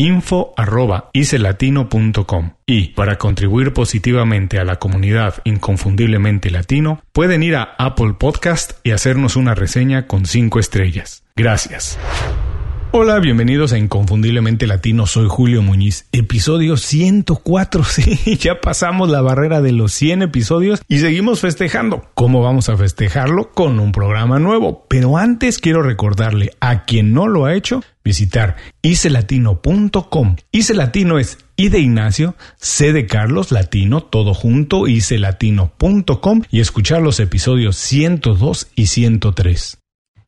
info.icelatino.com y para contribuir positivamente a la comunidad inconfundiblemente latino pueden ir a Apple Podcast y hacernos una reseña con 5 estrellas. Gracias. Hola, bienvenidos a Inconfundiblemente Latino, soy Julio Muñiz, episodio 104, sí, ya pasamos la barrera de los 100 episodios y seguimos festejando. ¿Cómo vamos a festejarlo? Con un programa nuevo, pero antes quiero recordarle a quien no lo ha hecho, visitar icelatino.com. Icelatino es I de Ignacio, C de Carlos, latino, todo junto, icelatino.com y escuchar los episodios 102 y 103.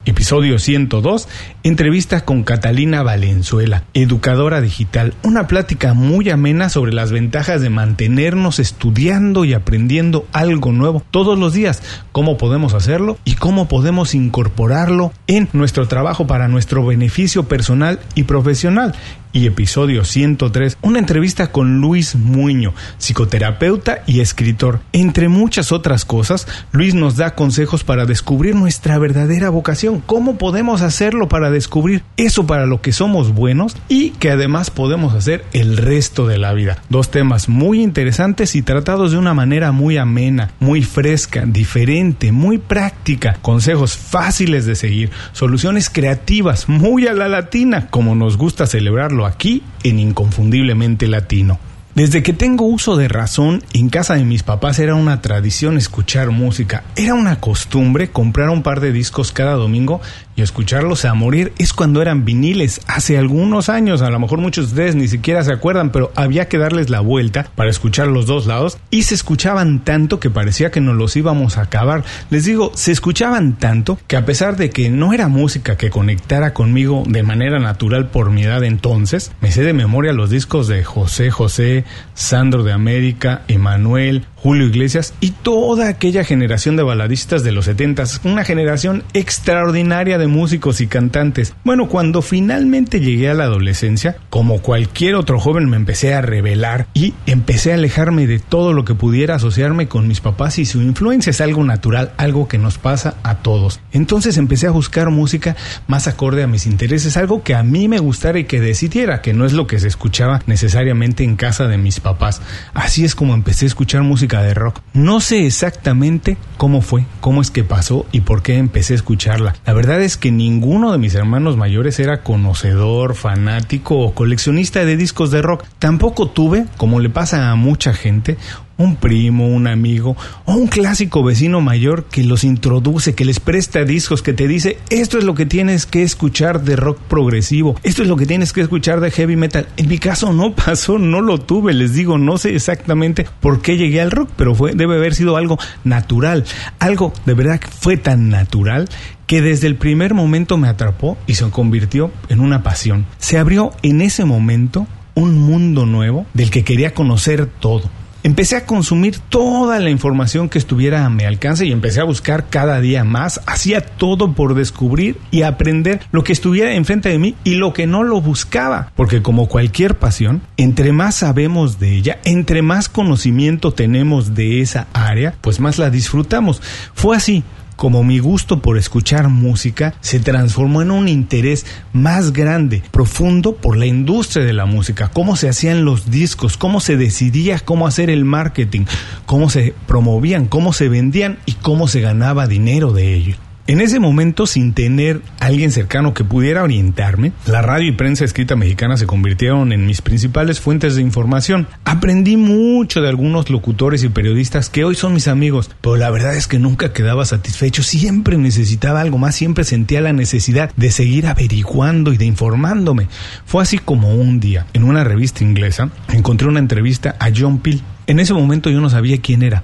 Episodio 102, entrevista con Catalina Valenzuela, educadora digital, una plática muy amena sobre las ventajas de mantenernos estudiando y aprendiendo algo nuevo todos los días, cómo podemos hacerlo y cómo podemos incorporarlo en nuestro trabajo para nuestro beneficio personal y profesional y episodio 103, una entrevista con Luis Muño, psicoterapeuta y escritor. Entre muchas otras cosas, Luis nos da consejos para descubrir nuestra verdadera vocación, cómo podemos hacerlo para descubrir eso para lo que somos buenos y que además podemos hacer el resto de la vida. Dos temas muy interesantes y tratados de una manera muy amena, muy fresca, diferente, muy práctica, consejos fáciles de seguir, soluciones creativas, muy a la latina, como nos gusta celebrarlo aquí en Inconfundiblemente Latino. Desde que tengo uso de razón, en casa de mis papás era una tradición escuchar música. Era una costumbre comprar un par de discos cada domingo y escucharlos a morir. Es cuando eran viniles, hace algunos años, a lo mejor muchos de ustedes ni siquiera se acuerdan, pero había que darles la vuelta para escuchar los dos lados y se escuchaban tanto que parecía que nos los íbamos a acabar. Les digo, se escuchaban tanto que a pesar de que no era música que conectara conmigo de manera natural por mi edad entonces, me sé de memoria los discos de José José, Sandro de América, Emanuel, Julio Iglesias y toda aquella generación de baladistas de los 70, una generación extraordinaria músicos y cantantes. Bueno, cuando finalmente llegué a la adolescencia, como cualquier otro joven me empecé a revelar y empecé a alejarme de todo lo que pudiera asociarme con mis papás y su influencia es algo natural, algo que nos pasa a todos. Entonces empecé a buscar música más acorde a mis intereses, algo que a mí me gustara y que decidiera, que no es lo que se escuchaba necesariamente en casa de mis papás. Así es como empecé a escuchar música de rock. No sé exactamente cómo fue, cómo es que pasó y por qué empecé a escucharla. La verdad es que ninguno de mis hermanos mayores era conocedor, fanático o coleccionista de discos de rock. Tampoco tuve, como le pasa a mucha gente, un primo, un amigo o un clásico vecino mayor que los introduce, que les presta discos, que te dice, esto es lo que tienes que escuchar de rock progresivo, esto es lo que tienes que escuchar de heavy metal. En mi caso no pasó, no lo tuve, les digo, no sé exactamente por qué llegué al rock, pero fue, debe haber sido algo natural, algo de verdad que fue tan natural que desde el primer momento me atrapó y se convirtió en una pasión. Se abrió en ese momento un mundo nuevo del que quería conocer todo Empecé a consumir toda la información que estuviera a mi alcance y empecé a buscar cada día más. Hacía todo por descubrir y aprender lo que estuviera enfrente de mí y lo que no lo buscaba. Porque como cualquier pasión, entre más sabemos de ella, entre más conocimiento tenemos de esa área, pues más la disfrutamos. Fue así como mi gusto por escuchar música se transformó en un interés más grande, profundo por la industria de la música, cómo se hacían los discos, cómo se decidía cómo hacer el marketing, cómo se promovían, cómo se vendían y cómo se ganaba dinero de ello. En ese momento, sin tener alguien cercano que pudiera orientarme, la radio y prensa escrita mexicana se convirtieron en mis principales fuentes de información. Aprendí mucho de algunos locutores y periodistas que hoy son mis amigos, pero la verdad es que nunca quedaba satisfecho, siempre necesitaba algo más, siempre sentía la necesidad de seguir averiguando y de informándome. Fue así como un día, en una revista inglesa, encontré una entrevista a John Peel. En ese momento yo no sabía quién era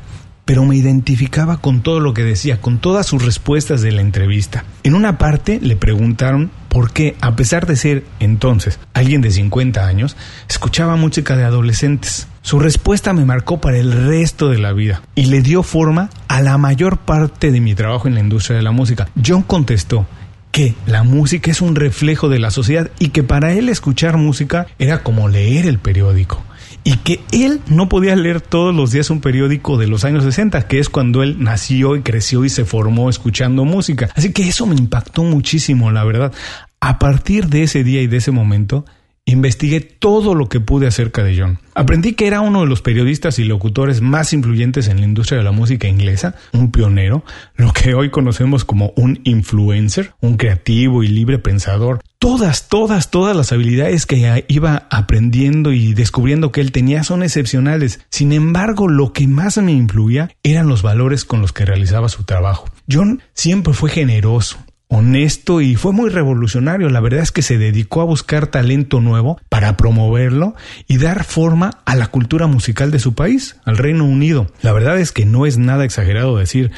pero me identificaba con todo lo que decía, con todas sus respuestas de la entrevista. En una parte le preguntaron por qué, a pesar de ser entonces alguien de 50 años, escuchaba música de adolescentes. Su respuesta me marcó para el resto de la vida y le dio forma a la mayor parte de mi trabajo en la industria de la música. John contestó que la música es un reflejo de la sociedad y que para él escuchar música era como leer el periódico y que él no podía leer todos los días un periódico de los años 60, que es cuando él nació y creció y se formó escuchando música. Así que eso me impactó muchísimo, la verdad. A partir de ese día y de ese momento, Investigué todo lo que pude acerca de John. Aprendí que era uno de los periodistas y locutores más influyentes en la industria de la música inglesa, un pionero, lo que hoy conocemos como un influencer, un creativo y libre pensador. Todas, todas, todas las habilidades que iba aprendiendo y descubriendo que él tenía son excepcionales. Sin embargo, lo que más me influía eran los valores con los que realizaba su trabajo. John siempre fue generoso, honesto y fue muy revolucionario. La verdad es que se dedicó a buscar talento nuevo para promoverlo y dar forma a la cultura musical de su país, al Reino Unido. La verdad es que no es nada exagerado decir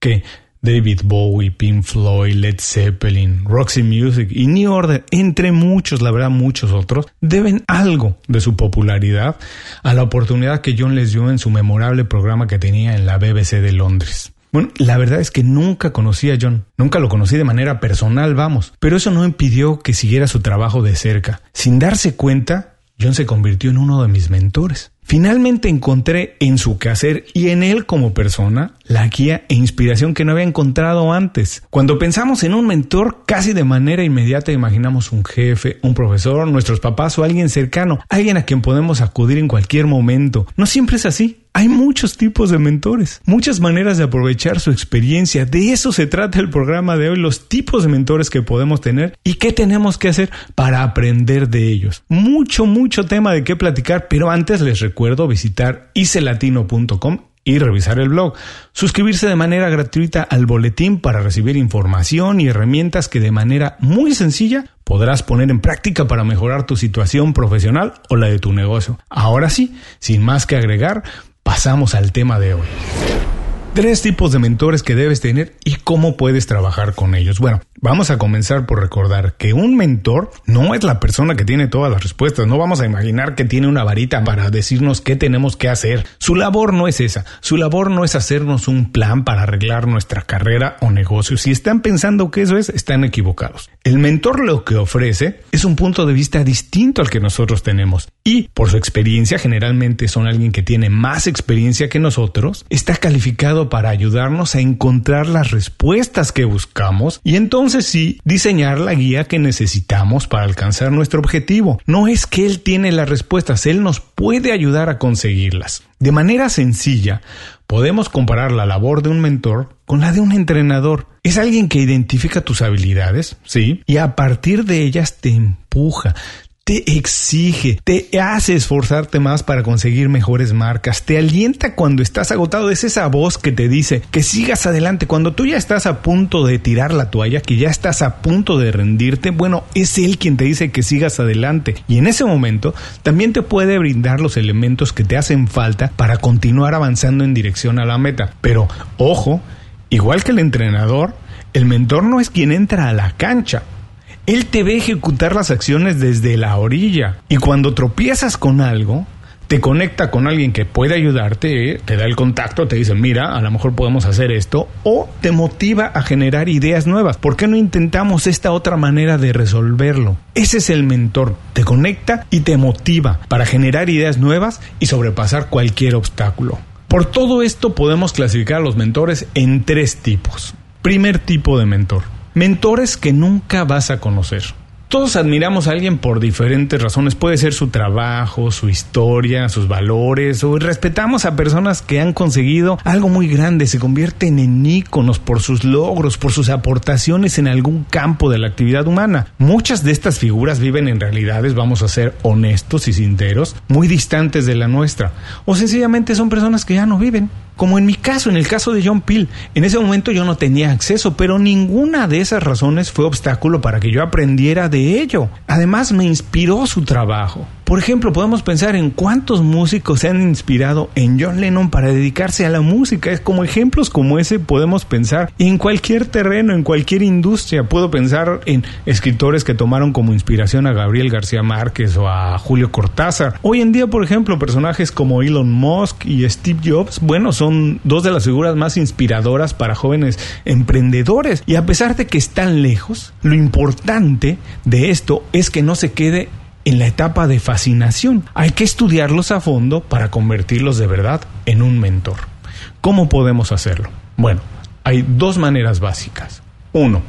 que David Bowie, Pink Floyd, Led Zeppelin, Roxy Music y New Order, entre muchos, la verdad muchos otros, deben algo de su popularidad a la oportunidad que John les dio en su memorable programa que tenía en la BBC de Londres. Bueno, la verdad es que nunca conocí a John, nunca lo conocí de manera personal, vamos, pero eso no impidió que siguiera su trabajo de cerca. Sin darse cuenta, John se convirtió en uno de mis mentores. Finalmente encontré en su quehacer y en él como persona la guía e inspiración que no había encontrado antes. Cuando pensamos en un mentor, casi de manera inmediata imaginamos un jefe, un profesor, nuestros papás o alguien cercano, alguien a quien podemos acudir en cualquier momento. No siempre es así. Hay muchos tipos de mentores, muchas maneras de aprovechar su experiencia. De eso se trata el programa de hoy, los tipos de mentores que podemos tener y qué tenemos que hacer para aprender de ellos. Mucho, mucho tema de qué platicar, pero antes les recuerdo visitar icelatino.com y revisar el blog. Suscribirse de manera gratuita al boletín para recibir información y herramientas que de manera muy sencilla podrás poner en práctica para mejorar tu situación profesional o la de tu negocio. Ahora sí, sin más que agregar, pasamos al tema de hoy. Tres tipos de mentores que debes tener y cómo puedes trabajar con ellos. Bueno, vamos a comenzar por recordar que un mentor no es la persona que tiene todas las respuestas. No vamos a imaginar que tiene una varita para decirnos qué tenemos que hacer. Su labor no es esa. Su labor no es hacernos un plan para arreglar nuestra carrera o negocio. Si están pensando que eso es, están equivocados. El mentor lo que ofrece es un punto de vista distinto al que nosotros tenemos. Y por su experiencia, generalmente son alguien que tiene más experiencia que nosotros, está calificado para ayudarnos a encontrar las respuestas que buscamos y entonces sí diseñar la guía que necesitamos para alcanzar nuestro objetivo. No es que Él tiene las respuestas, Él nos puede ayudar a conseguirlas. De manera sencilla, podemos comparar la labor de un mentor con la de un entrenador. Es alguien que identifica tus habilidades, sí, y a partir de ellas te empuja, te exige, te hace esforzarte más para conseguir mejores marcas, te alienta cuando estás agotado, es esa voz que te dice que sigas adelante, cuando tú ya estás a punto de tirar la toalla, que ya estás a punto de rendirte, bueno, es él quien te dice que sigas adelante. Y en ese momento también te puede brindar los elementos que te hacen falta para continuar avanzando en dirección a la meta. Pero ojo, igual que el entrenador, el mentor no es quien entra a la cancha, él te ve ejecutar las acciones desde la orilla. Y cuando tropiezas con algo, te conecta con alguien que puede ayudarte, te da el contacto, te dice, mira, a lo mejor podemos hacer esto, o te motiva a generar ideas nuevas. ¿Por qué no intentamos esta otra manera de resolverlo? Ese es el mentor, te conecta y te motiva para generar ideas nuevas y sobrepasar cualquier obstáculo. Por todo esto podemos clasificar a los mentores en tres tipos. Primer tipo de mentor. Mentores que nunca vas a conocer. Todos admiramos a alguien por diferentes razones. Puede ser su trabajo, su historia, sus valores, o respetamos a personas que han conseguido algo muy grande, se convierten en íconos por sus logros, por sus aportaciones en algún campo de la actividad humana. Muchas de estas figuras viven en realidades, vamos a ser honestos y sinceros, muy distantes de la nuestra. O sencillamente son personas que ya no viven. Como en mi caso, en el caso de John Peel, en ese momento yo no tenía acceso, pero ninguna de esas razones fue obstáculo para que yo aprendiera de ello. Además, me inspiró su trabajo. Por ejemplo, podemos pensar en cuántos músicos se han inspirado en John Lennon para dedicarse a la música. Es como ejemplos como ese podemos pensar en cualquier terreno, en cualquier industria. Puedo pensar en escritores que tomaron como inspiración a Gabriel García Márquez o a Julio Cortázar. Hoy en día, por ejemplo, personajes como Elon Musk y Steve Jobs, bueno, son dos de las figuras más inspiradoras para jóvenes emprendedores. Y a pesar de que están lejos, lo importante de esto es que no se quede en la etapa de fascinación. Hay que estudiarlos a fondo para convertirlos de verdad en un mentor. ¿Cómo podemos hacerlo? Bueno, hay dos maneras básicas. Uno,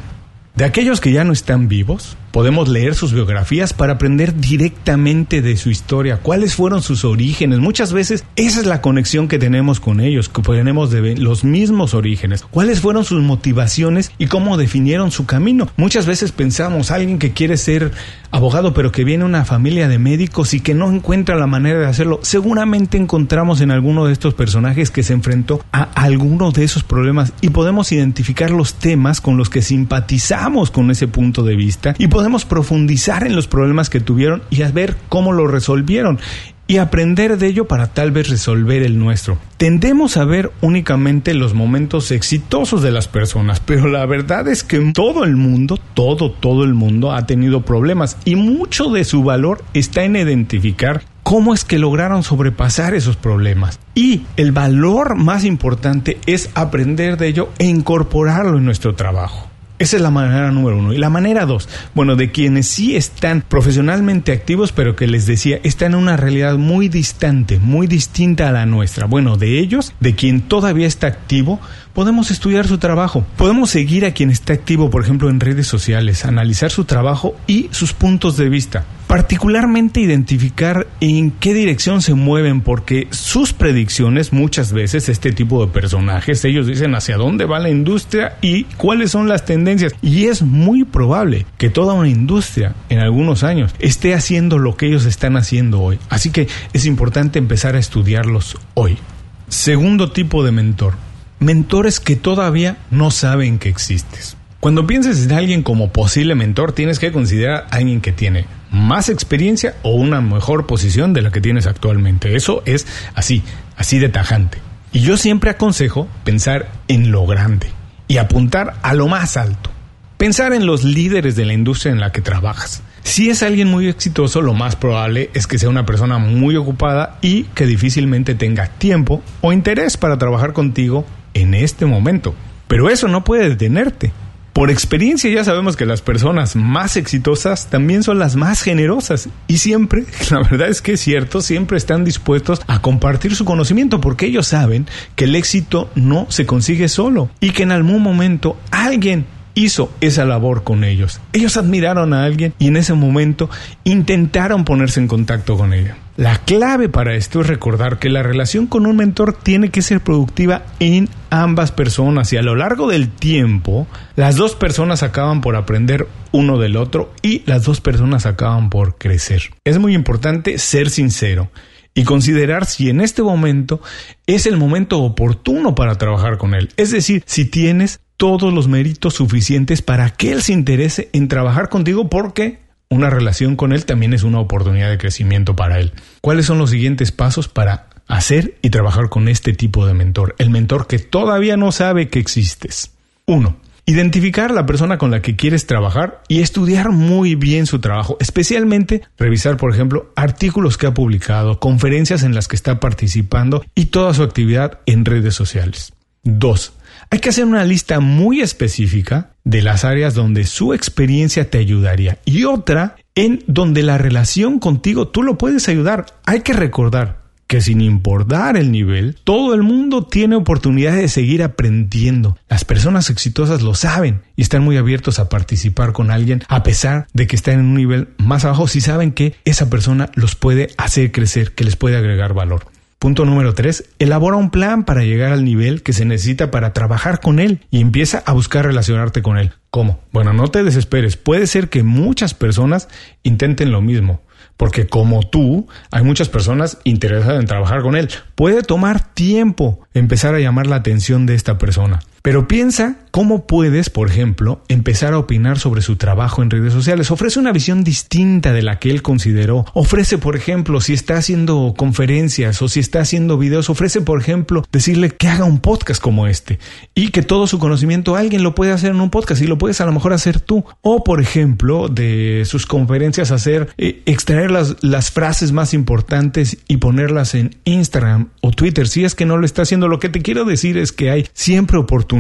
de aquellos que ya no están vivos, podemos leer sus biografías para aprender directamente de su historia, cuáles fueron sus orígenes. Muchas veces esa es la conexión que tenemos con ellos, que tenemos de los mismos orígenes, cuáles fueron sus motivaciones y cómo definieron su camino. Muchas veces pensamos, alguien que quiere ser abogado pero que viene de una familia de médicos y que no encuentra la manera de hacerlo, seguramente encontramos en alguno de estos personajes que se enfrentó a alguno de esos problemas y podemos identificar los temas con los que simpatizamos con ese punto de vista y podemos profundizar en los problemas que tuvieron y a ver cómo lo resolvieron y aprender de ello para tal vez resolver el nuestro. Tendemos a ver únicamente los momentos exitosos de las personas, pero la verdad es que todo el mundo, todo, todo el mundo ha tenido problemas y mucho de su valor está en identificar cómo es que lograron sobrepasar esos problemas. Y el valor más importante es aprender de ello e incorporarlo en nuestro trabajo. Esa es la manera número uno. Y la manera dos, bueno, de quienes sí están profesionalmente activos, pero que les decía, están en una realidad muy distante, muy distinta a la nuestra. Bueno, de ellos, de quien todavía está activo, podemos estudiar su trabajo. Podemos seguir a quien está activo, por ejemplo, en redes sociales, analizar su trabajo y sus puntos de vista. Particularmente identificar en qué dirección se mueven, porque sus predicciones, muchas veces, este tipo de personajes, ellos dicen hacia dónde va la industria y cuáles son las tendencias. Y es muy probable que toda una industria en algunos años esté haciendo lo que ellos están haciendo hoy. Así que es importante empezar a estudiarlos hoy. Segundo tipo de mentor, mentores que todavía no saben que existes. Cuando pienses en alguien como posible mentor, tienes que considerar a alguien que tiene más experiencia o una mejor posición de la que tienes actualmente. Eso es así, así de tajante. Y yo siempre aconsejo pensar en lo grande y apuntar a lo más alto. Pensar en los líderes de la industria en la que trabajas. Si es alguien muy exitoso, lo más probable es que sea una persona muy ocupada y que difícilmente tenga tiempo o interés para trabajar contigo en este momento. Pero eso no puede detenerte. Por experiencia ya sabemos que las personas más exitosas también son las más generosas y siempre, la verdad es que es cierto, siempre están dispuestos a compartir su conocimiento porque ellos saben que el éxito no se consigue solo y que en algún momento alguien hizo esa labor con ellos. Ellos admiraron a alguien y en ese momento intentaron ponerse en contacto con ella. La clave para esto es recordar que la relación con un mentor tiene que ser productiva en ambas personas y a lo largo del tiempo las dos personas acaban por aprender uno del otro y las dos personas acaban por crecer. Es muy importante ser sincero y considerar si en este momento es el momento oportuno para trabajar con él. Es decir, si tienes todos los méritos suficientes para que él se interese en trabajar contigo porque una relación con él también es una oportunidad de crecimiento para él. ¿Cuáles son los siguientes pasos para hacer y trabajar con este tipo de mentor? El mentor que todavía no sabe que existes. Uno, Identificar la persona con la que quieres trabajar y estudiar muy bien su trabajo, especialmente revisar, por ejemplo, artículos que ha publicado, conferencias en las que está participando y toda su actividad en redes sociales. Dos, hay que hacer una lista muy específica de las áreas donde su experiencia te ayudaría y otra en donde la relación contigo tú lo puedes ayudar. Hay que recordar que sin importar el nivel, todo el mundo tiene oportunidad de seguir aprendiendo. Las personas exitosas lo saben y están muy abiertos a participar con alguien a pesar de que están en un nivel más abajo si saben que esa persona los puede hacer crecer, que les puede agregar valor. Punto número 3. Elabora un plan para llegar al nivel que se necesita para trabajar con él y empieza a buscar relacionarte con él. ¿Cómo? Bueno, no te desesperes. Puede ser que muchas personas intenten lo mismo. Porque como tú, hay muchas personas interesadas en trabajar con él. Puede tomar tiempo empezar a llamar la atención de esta persona. Pero piensa cómo puedes, por ejemplo, empezar a opinar sobre su trabajo en redes sociales. Ofrece una visión distinta de la que él consideró. Ofrece, por ejemplo, si está haciendo conferencias o si está haciendo videos, ofrece, por ejemplo, decirle que haga un podcast como este y que todo su conocimiento alguien lo puede hacer en un podcast y lo puedes a lo mejor hacer tú. O, por ejemplo, de sus conferencias hacer, eh, extraer las, las frases más importantes y ponerlas en Instagram o Twitter. Si es que no lo está haciendo, lo que te quiero decir es que hay siempre oportunidades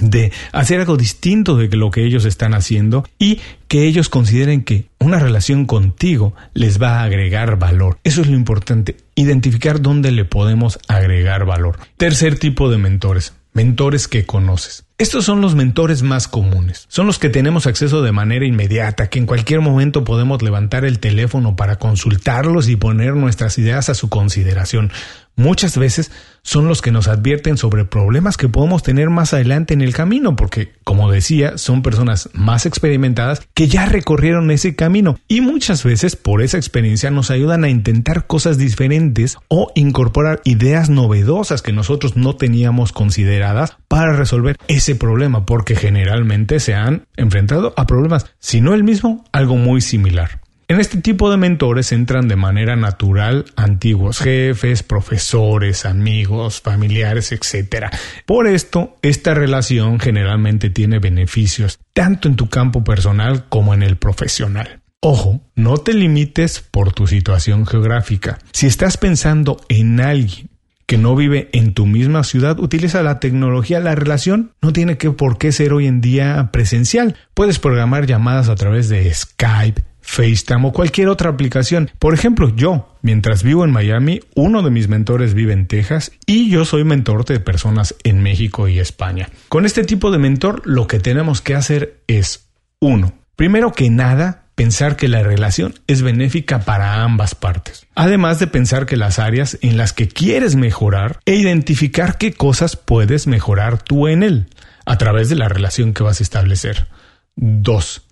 de hacer algo distinto de lo que ellos están haciendo y que ellos consideren que una relación contigo les va a agregar valor. Eso es lo importante, identificar dónde le podemos agregar valor. Tercer tipo de mentores, mentores que conoces. Estos son los mentores más comunes. Son los que tenemos acceso de manera inmediata, que en cualquier momento podemos levantar el teléfono para consultarlos y poner nuestras ideas a su consideración muchas veces son los que nos advierten sobre problemas que podemos tener más adelante en el camino, porque, como decía, son personas más experimentadas que ya recorrieron ese camino y muchas veces por esa experiencia nos ayudan a intentar cosas diferentes o incorporar ideas novedosas que nosotros no teníamos consideradas para resolver ese problema, porque generalmente se han enfrentado a problemas, si no el mismo, algo muy similar. En este tipo de mentores entran de manera natural antiguos jefes, profesores, amigos, familiares, etc. Por esto, esta relación generalmente tiene beneficios tanto en tu campo personal como en el profesional. Ojo, no te limites por tu situación geográfica. Si estás pensando en alguien que no vive en tu misma ciudad, utiliza la tecnología. La relación no tiene que por qué ser hoy en día presencial. Puedes programar llamadas a través de Skype, FaceTime o cualquier otra aplicación. Por ejemplo, yo, mientras vivo en Miami, uno de mis mentores vive en Texas y yo soy mentor de personas en México y España. Con este tipo de mentor, lo que tenemos que hacer es, uno, primero que nada, pensar que la relación es benéfica para ambas partes. Además de pensar que las áreas en las que quieres mejorar e identificar qué cosas puedes mejorar tú en él a través de la relación que vas a establecer. Dos,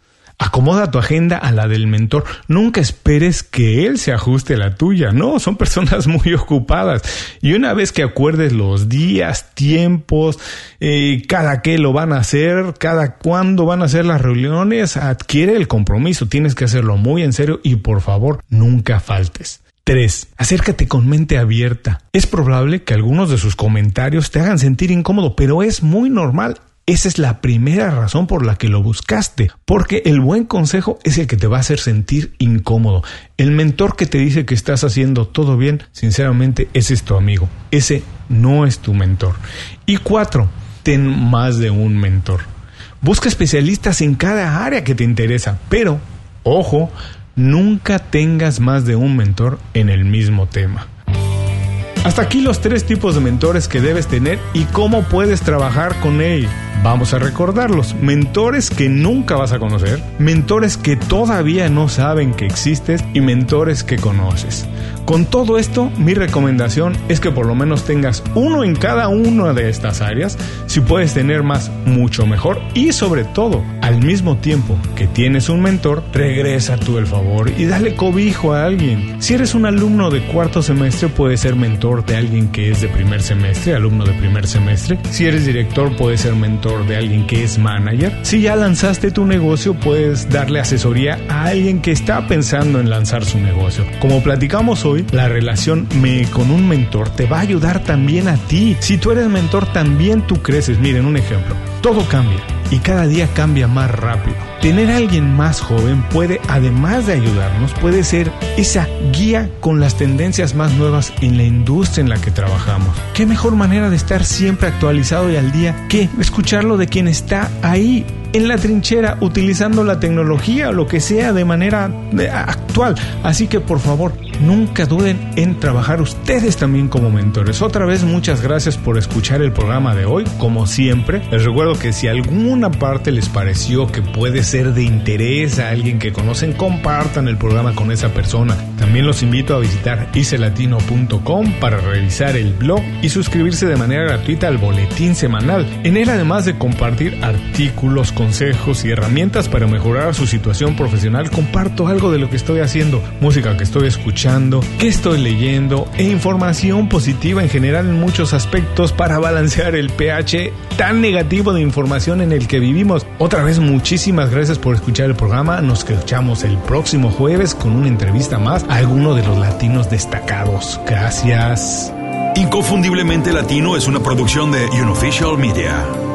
Acomoda tu agenda a la del mentor. Nunca esperes que él se ajuste a la tuya. No, son personas muy ocupadas. Y una vez que acuerdes los días, tiempos, eh, cada qué lo van a hacer, cada cuándo van a hacer las reuniones, adquiere el compromiso. Tienes que hacerlo muy en serio y por favor, nunca faltes. 3. Acércate con mente abierta. Es probable que algunos de sus comentarios te hagan sentir incómodo, pero es muy normal esa es la primera razón por la que lo buscaste, porque el buen consejo es el que te va a hacer sentir incómodo. El mentor que te dice que estás haciendo todo bien, sinceramente, ese es tu amigo. Ese no es tu mentor. Y cuatro, ten más de un mentor. Busca especialistas en cada área que te interesa, pero, ojo, nunca tengas más de un mentor en el mismo tema. Hasta aquí los tres tipos de mentores que debes tener y cómo puedes trabajar con ellos. Vamos a recordarlos. Mentores que nunca vas a conocer, mentores que todavía no saben que existes y mentores que conoces. Con todo esto, mi recomendación es que por lo menos tengas uno en cada una de estas áreas. Si puedes tener más, mucho mejor. Y sobre todo, al mismo tiempo que tienes un mentor, regresa tú el favor y dale cobijo a alguien. Si eres un alumno de cuarto semestre, puedes ser mentor de alguien que es de primer semestre, alumno de primer semestre. Si eres director, puedes ser mentor de alguien que es manager. Si ya lanzaste tu negocio, puedes darle asesoría a alguien que está pensando en lanzar su negocio. Como platicamos hoy, la relación me con un mentor te va a ayudar también a ti. Si tú eres mentor, también tú creces. Miren un ejemplo. Todo cambia y cada día cambia más rápido. Tener a alguien más joven puede, además de ayudarnos, puede ser esa guía con las tendencias más nuevas en la industria en la que trabajamos. ¿Qué mejor manera de estar siempre actualizado y al día que escucharlo de quien está ahí en la trinchera utilizando la tecnología o lo que sea de manera actual? Así que por favor, nunca duden en trabajar ustedes también como mentores. Otra vez muchas gracias por escuchar el programa de hoy. Como siempre, les recuerdo que si alguna parte les pareció que puede ser de interés a alguien que conocen, compartan el programa con esa persona. También los invito a visitar icelatino.com para revisar el blog y suscribirse de manera gratuita al boletín semanal. En él además de compartir artículos, consejos y herramientas para mejorar su situación profesional, comparto algo de lo que estoy haciendo, música que estoy escuchando, que estoy leyendo e información positiva en general en muchos aspectos para balancear el pH tan negativo de información en el que vivimos. Otra vez muchísimas gracias por escuchar el programa. Nos escuchamos el próximo jueves con una entrevista más a alguno de los latinos destacados. Gracias. Inconfundiblemente Latino es una producción de Unofficial Media.